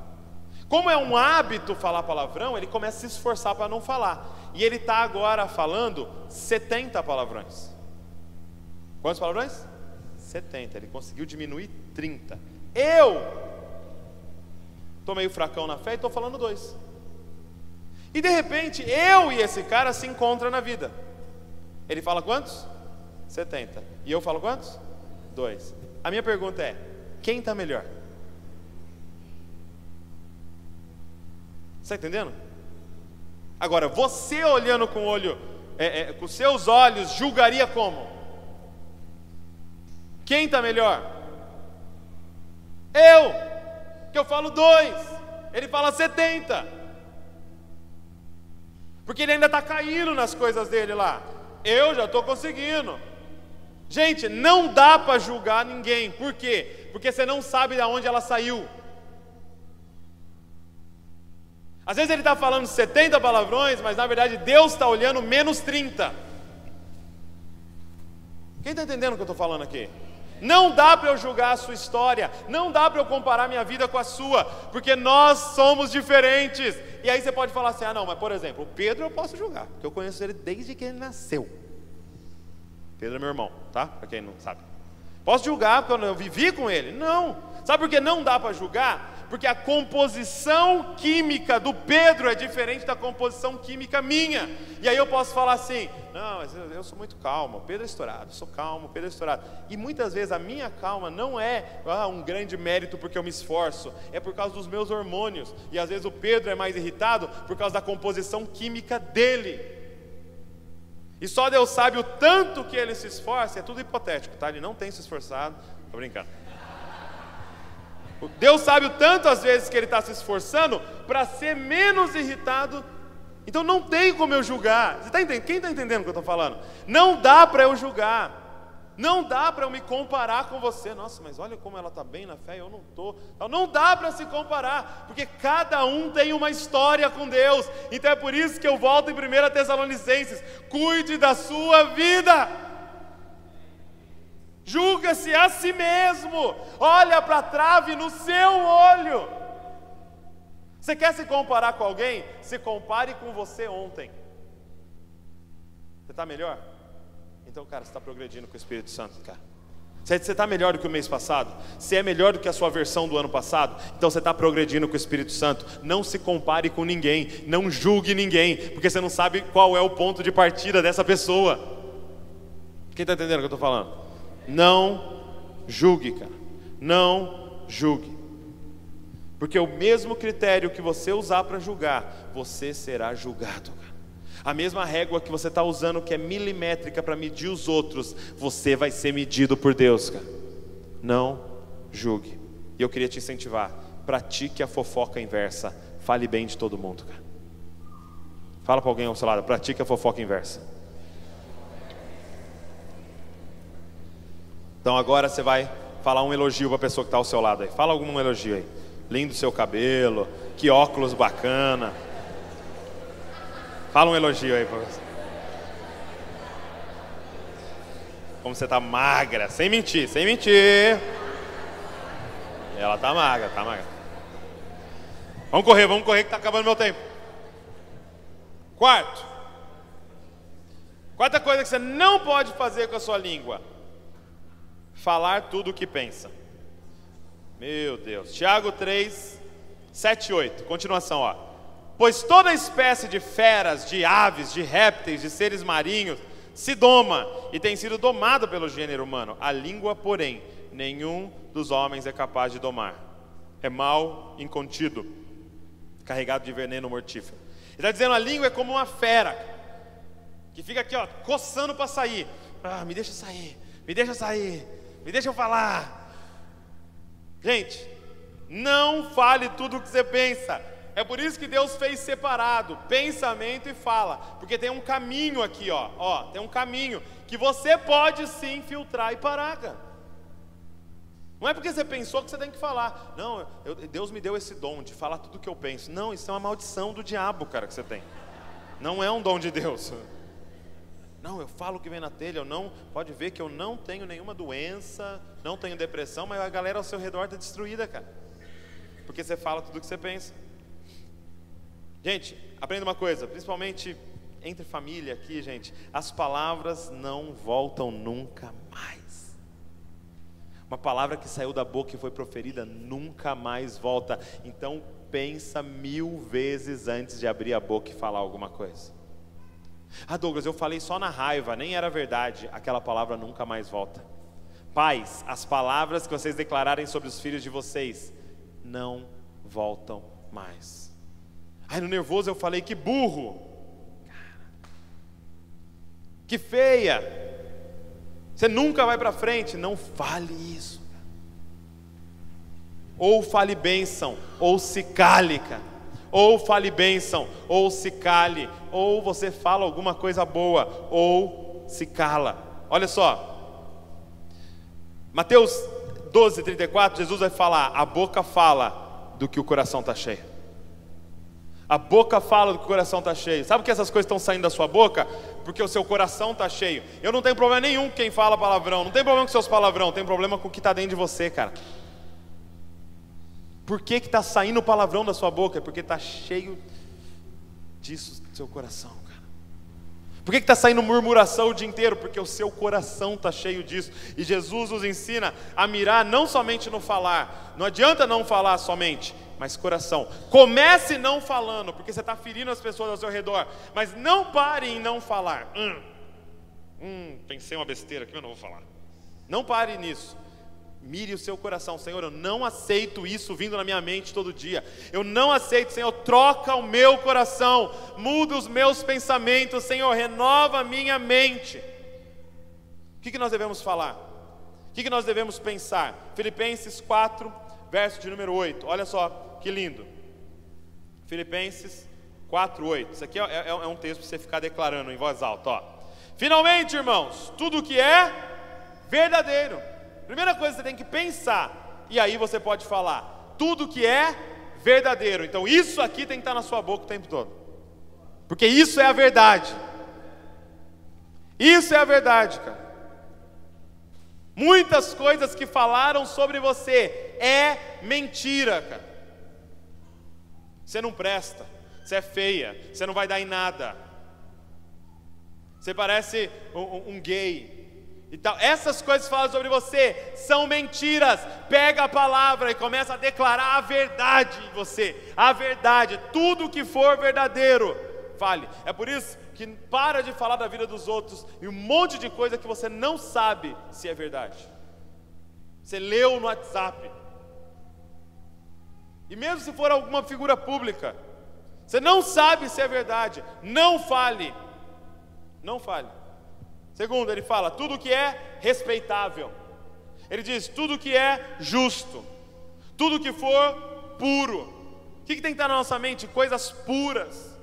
Como é um hábito falar palavrão, ele começa a se esforçar para não falar. E ele está agora falando 70 palavrões. Quantos palavrões? 70. Ele conseguiu diminuir 30. Eu estou meio fracão na fé e estou falando dois. E de repente, eu e esse cara se encontram na vida. Ele fala quantos? 70. E eu falo quantos? Dois. A minha pergunta é: quem está melhor? Está entendendo? Agora, você olhando com o olho, é, é, com seus olhos, julgaria como? Quem está melhor? Eu, que eu falo dois, ele fala setenta, porque ele ainda está caindo nas coisas dele lá. Eu já estou conseguindo. Gente, não dá para julgar ninguém. Por quê? Porque você não sabe de onde ela saiu. Às vezes ele está falando 70 palavrões, mas na verdade Deus está olhando menos 30. Quem está entendendo o que eu estou falando aqui? Não dá para eu julgar a sua história, não dá para eu comparar minha vida com a sua, porque nós somos diferentes. E aí você pode falar assim: ah, não, mas por exemplo, o Pedro eu posso julgar, porque eu conheço ele desde que ele nasceu. Pedro é meu irmão, tá? Para quem não sabe. Posso julgar porque eu vivi com ele? Não. Sabe por que não dá para julgar? Porque a composição química do Pedro é diferente da composição química minha. E aí eu posso falar assim: não, mas eu, sou muito calmo, Pedro é estourado, sou calmo, Pedro é estourado. E muitas vezes a minha calma não é ah, um grande mérito porque eu me esforço, é por causa dos meus hormônios. E às vezes o Pedro é mais irritado por causa da composição química dele. E só Deus sabe o tanto que ele se esforça, é tudo hipotético, tá? Ele não tem se esforçado, tô brincando. Deus sabe o tanto às vezes que ele está se esforçando para ser menos irritado. Então não tem como eu julgar. Você tá entendendo? Quem está entendendo o que eu estou falando? Não dá para eu julgar. Não dá para eu me comparar com você. Nossa, mas olha como ela está bem na fé eu não estou. Não dá para se comparar, porque cada um tem uma história com Deus. Então é por isso que eu volto em 1 Tessalonicenses: cuide da sua vida. Julga-se a si mesmo. Olha para a trave no seu olho. Você quer se comparar com alguém? Se compare com você ontem. Você está melhor? Então, cara, você está progredindo com o Espírito Santo, cara. Você está melhor do que o mês passado? Você é melhor do que a sua versão do ano passado? Então você está progredindo com o Espírito Santo. Não se compare com ninguém, não julgue ninguém, porque você não sabe qual é o ponto de partida dessa pessoa. Quem está entendendo o que eu estou falando? Não julgue, cara. Não julgue. Porque o mesmo critério que você usar para julgar, você será julgado. Cara. A mesma régua que você está usando, que é milimétrica para medir os outros, você vai ser medido por Deus, cara. Não julgue. E eu queria te incentivar: pratique a fofoca inversa. Fale bem de todo mundo, cara. Fala para alguém ao seu lado: pratique a fofoca inversa. Então agora você vai falar um elogio para a pessoa que está ao seu lado aí. Fala algum elogio aí. Lindo seu cabelo, que óculos bacana. Fala um elogio aí para você. Como você tá magra, sem mentir, sem mentir. Ela tá magra, tá magra. Vamos correr, vamos correr que tá acabando meu tempo. Quarto. Quarta coisa que você não pode fazer com a sua língua: falar tudo o que pensa. Meu Deus. Tiago 3, 7 e 8. Continuação, ó. Pois toda espécie de feras, de aves, de répteis, de seres marinhos se doma e tem sido domado pelo gênero humano. A língua, porém, nenhum dos homens é capaz de domar. É mal incontido, carregado de veneno mortífero. Ele está dizendo a língua é como uma fera que fica aqui, ó, coçando para sair. Ah, me deixa sair, me deixa sair, me deixa eu falar. Gente, não fale tudo o que você pensa É por isso que Deus fez separado pensamento e fala, porque tem um caminho aqui, ó, ó, tem um caminho que você pode sim filtrar e parar, cara. Não é porque você pensou que você tem que falar. Não, eu, Deus me deu esse dom de falar tudo o que eu penso. Não, isso é uma maldição do diabo, cara, que você tem. Não é um dom de Deus. Não, eu falo o que vem na telha, eu não. Pode ver que eu não tenho nenhuma doença, não tenho depressão, mas a galera ao seu redor está destruída, cara. Porque você fala tudo o que você pensa. Gente, aprenda uma coisa, principalmente entre família aqui, gente, as palavras não voltam nunca mais. Uma palavra que saiu da boca e foi proferida nunca mais volta. Então pensa mil vezes antes de abrir a boca e falar alguma coisa. Ah, Douglas, eu falei só na raiva, nem era verdade. Aquela palavra nunca mais volta. Pais, as palavras que vocês declararem sobre os filhos de vocês não voltam mais. Ai, no nervoso eu falei que burro. Que feia. Você nunca vai para frente. Não fale isso. Ou fale bênção, ou se cale, cara. Ou fale bênção, ou se cale. Ou você fala alguma coisa boa, ou se cala. Olha só. Mateus 12, 34, Jesus vai falar: a boca fala do que o coração está cheio. A boca fala do que o coração está cheio. Sabe que essas coisas estão saindo da sua boca? Porque o seu coração está cheio. Eu não tenho problema nenhum com quem fala palavrão. Não tem problema com seus palavrão. Tem problema com o que está dentro de você, cara. Por que está saindo palavrão da sua boca? É porque está cheio disso do seu coração. Por que está saindo murmuração o dia inteiro? Porque o seu coração está cheio disso. E Jesus nos ensina a mirar não somente no falar. Não adianta não falar somente, mas coração. Comece não falando, porque você está ferindo as pessoas ao seu redor. Mas não pare em não falar. Hum, hum pensei uma besteira aqui, eu não vou falar. Não pare nisso. Mire o seu coração, Senhor. Eu não aceito isso vindo na minha mente todo dia. Eu não aceito, Senhor. Troca o meu coração, muda os meus pensamentos, Senhor. Renova a minha mente. O que, que nós devemos falar? O que, que nós devemos pensar? Filipenses 4, verso de número 8. Olha só que lindo. Filipenses 4, 8. Isso aqui é, é, é um texto para você ficar declarando em voz alta. Ó. Finalmente, irmãos, tudo que é verdadeiro Primeira coisa você tem que pensar, e aí você pode falar tudo que é verdadeiro. Então isso aqui tem que estar na sua boca o tempo todo. Porque isso é a verdade. Isso é a verdade, cara. Muitas coisas que falaram sobre você é mentira, cara. Você não presta, você é feia, você não vai dar em nada. Você parece um, um gay, então, essas coisas que falam sobre você são mentiras. Pega a palavra e começa a declarar a verdade em você. A verdade, tudo que for verdadeiro, fale. É por isso que para de falar da vida dos outros e um monte de coisa que você não sabe se é verdade. Você leu no WhatsApp. E mesmo se for alguma figura pública, você não sabe se é verdade. Não fale. Não fale. Segundo, ele fala tudo que é respeitável. Ele diz tudo que é justo, tudo que for puro. O que, que tem que estar na nossa mente? Coisas puras.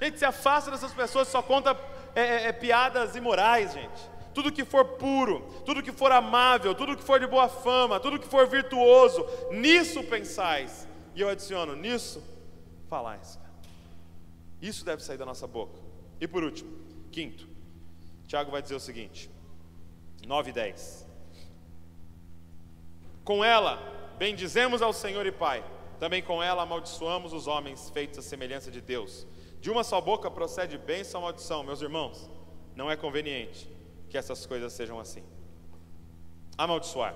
Gente, se afasta dessas pessoas que só conta é, é, é, piadas imorais, gente. Tudo que for puro, tudo que for amável, tudo que for de boa fama, tudo que for virtuoso, nisso pensais. E eu adiciono, nisso falais. Isso deve sair da nossa boca. E por último, quinto, Tiago vai dizer o seguinte, 9 e 10. Com ela bendizemos ao Senhor e Pai, também com ela amaldiçoamos os homens feitos à semelhança de Deus. De uma só boca procede bênção ou maldição, meus irmãos. Não é conveniente que essas coisas sejam assim. Amaldiçoar.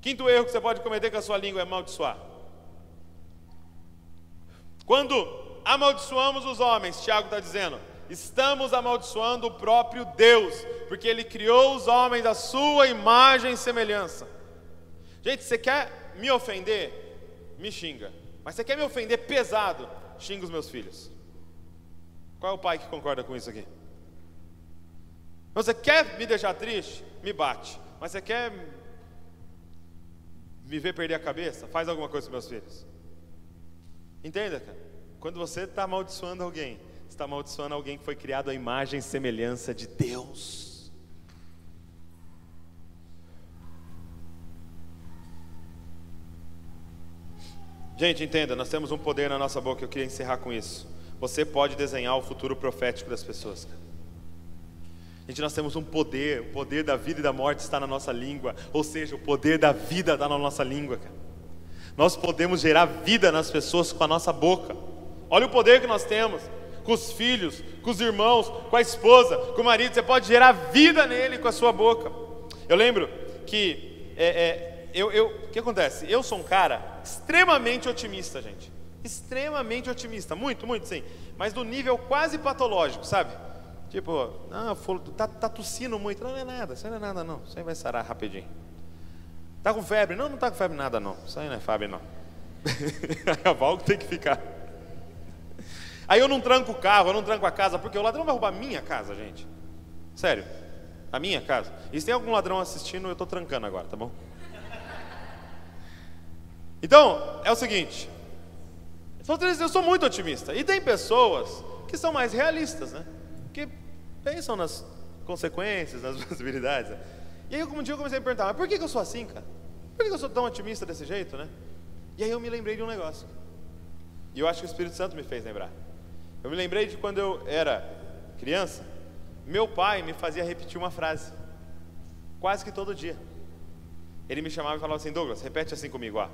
Quinto erro que você pode cometer com a sua língua é amaldiçoar. Quando amaldiçoamos os homens, Tiago está dizendo, estamos amaldiçoando o próprio Deus, porque Ele criou os homens à sua imagem e semelhança. Gente, você quer me ofender? Me xinga. Mas você quer me ofender pesado? Xinga os meus filhos. Qual é o pai que concorda com isso aqui? Você quer me deixar triste? Me bate. Mas você quer me ver perder a cabeça? Faz alguma coisa com meus filhos. Entenda, cara. Quando você está amaldiçoando alguém, está amaldiçoando alguém que foi criado à imagem e semelhança de Deus. Gente, entenda, nós temos um poder na nossa boca, eu queria encerrar com isso. Você pode desenhar o futuro profético das pessoas. Gente, nós temos um poder, o poder da vida e da morte está na nossa língua, ou seja, o poder da vida está na nossa língua. Nós podemos gerar vida nas pessoas com a nossa boca. Olha o poder que nós temos com os filhos, com os irmãos, com a esposa, com o marido. Você pode gerar vida nele com a sua boca. Eu lembro que é, é, eu, eu, o que acontece? Eu sou um cara extremamente otimista, gente. Extremamente otimista, muito, muito, sim. Mas do nível quase patológico, sabe? Tipo, ah, tá, tá tossindo muito. Não, não é nada, isso não é nada, não. Isso aí vai sarar rapidinho. Tá com febre? Não, não tá com febre nada, não. Isso aí não é febre, não. a Val tem que ficar. Aí eu não tranco o carro, eu não tranco a casa, porque o ladrão vai roubar a minha casa, gente. Sério. A minha casa. E se tem algum ladrão assistindo, eu estou trancando agora, tá bom? Então, é o seguinte. Eu sou muito otimista. E tem pessoas que são mais realistas, né? Que pensam nas consequências, nas possibilidades. E aí, um dia eu comecei a me perguntar, mas por que, eu sou assim, cara? Por que eu sou tão otimista desse jeito, né? E aí eu me lembrei de um negócio. E eu acho que o Espírito Santo me fez lembrar. Eu me lembrei de quando eu era criança, meu pai me fazia repetir uma frase, quase que todo dia. Ele me chamava e falava assim: Douglas, repete assim comigo, ó.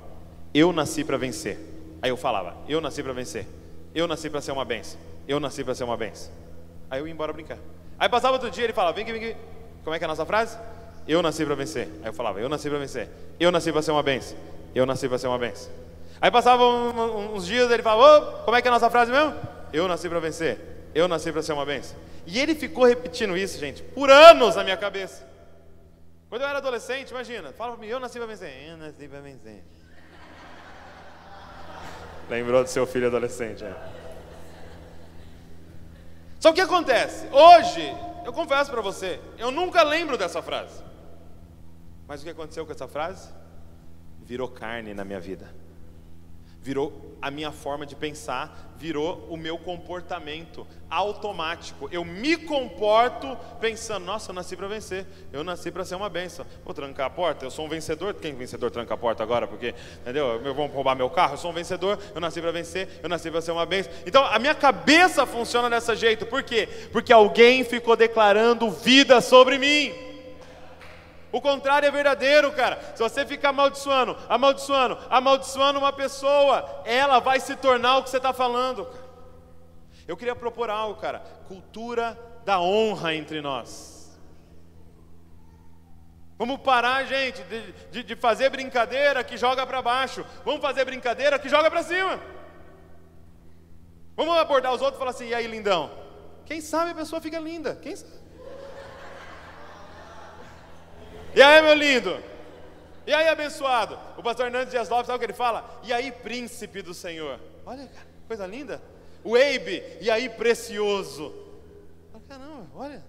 Eu nasci para vencer. Aí eu falava: Eu nasci para vencer. Eu nasci para ser uma benção. Eu nasci para ser uma benção. Aí eu ia embora brincar. Aí passava outro dia ele falava: Vem aqui, vem aqui. Como é que é a nossa frase? Eu nasci para vencer. Aí eu falava: Eu nasci para vencer. Eu nasci para ser uma benção. Eu nasci para ser uma benção. Aí passavam uns dias ele falava: oh, Como é que é a nossa frase mesmo? Eu nasci para vencer. Eu nasci para ser uma benção. E ele ficou repetindo isso, gente, por anos na minha cabeça. Quando eu era adolescente, imagina, fala para mim, eu nasci para vencer. Eu nasci para vencer. Lembrou do seu filho adolescente, é. Só que o que acontece? Hoje, eu confesso para você, eu nunca lembro dessa frase. Mas o que aconteceu com essa frase? Virou carne na minha vida virou a minha forma de pensar, virou o meu comportamento automático. Eu me comporto pensando: nossa, eu nasci para vencer, eu nasci para ser uma benção. Vou trancar a porta, eu sou um vencedor. Quem vencedor tranca a porta agora? Porque, entendeu? Vão roubar meu carro, eu sou um vencedor, eu nasci para vencer, eu nasci para ser uma benção. Então a minha cabeça funciona dessa jeito, por quê? Porque alguém ficou declarando vida sobre mim. O contrário é verdadeiro, cara. Se você ficar amaldiçoando, amaldiçoando, amaldiçoando uma pessoa, ela vai se tornar o que você está falando. Eu queria propor algo, cara. Cultura da honra entre nós. Vamos parar, gente, de, de, de fazer brincadeira que joga para baixo. Vamos fazer brincadeira que joga para cima. Vamos abordar os outros e falar assim: e aí, lindão? Quem sabe a pessoa fica linda? Quem sabe? E aí, meu lindo? E aí, abençoado? O pastor Hernandes Dias Lopes, sabe o que ele fala? E aí, príncipe do Senhor? Olha, cara, coisa linda. O Eibe, e aí, precioso? Caramba, olha,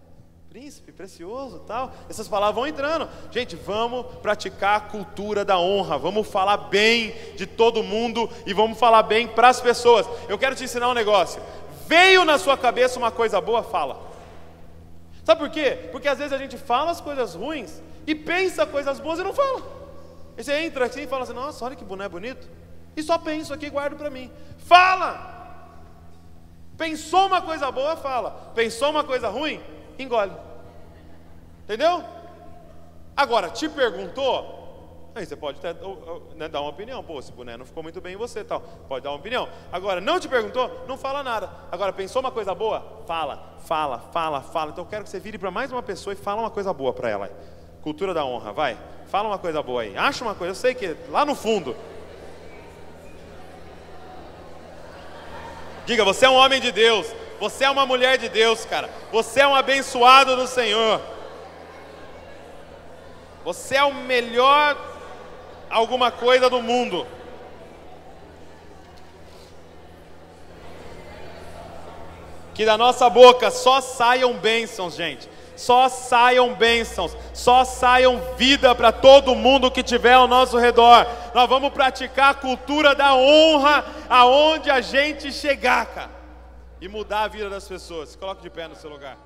príncipe, precioso tal. Essas palavras vão entrando. Gente, vamos praticar a cultura da honra. Vamos falar bem de todo mundo e vamos falar bem para as pessoas. Eu quero te ensinar um negócio. Veio na sua cabeça uma coisa boa, fala. Sabe por quê? Porque às vezes a gente fala as coisas ruins e pensa coisas boas e não fala. E você entra assim e fala assim: Nossa, olha que boneco bonito. E só penso aqui e guardo para mim. Fala! Pensou uma coisa boa, fala. Pensou uma coisa ruim, engole. Entendeu? Agora, te perguntou, Aí você pode até né, dar uma opinião. Pô, esse boné não ficou muito bem em você tal. Pode dar uma opinião. Agora, não te perguntou, não fala nada. Agora, pensou uma coisa boa? Fala, fala, fala, fala. Então eu quero que você vire para mais uma pessoa e fala uma coisa boa para ela. Cultura da honra, vai. Fala uma coisa boa aí. Acha uma coisa, eu sei que lá no fundo. Diga, você é um homem de Deus. Você é uma mulher de Deus, cara. Você é um abençoado do Senhor. Você é o melhor alguma coisa do mundo. Que da nossa boca só saiam bênçãos, gente só saiam bênçãos, só saiam vida para todo mundo que tiver ao nosso redor. Nós vamos praticar a cultura da honra aonde a gente chegar, cara, e mudar a vida das pessoas. Coloque de pé no seu lugar.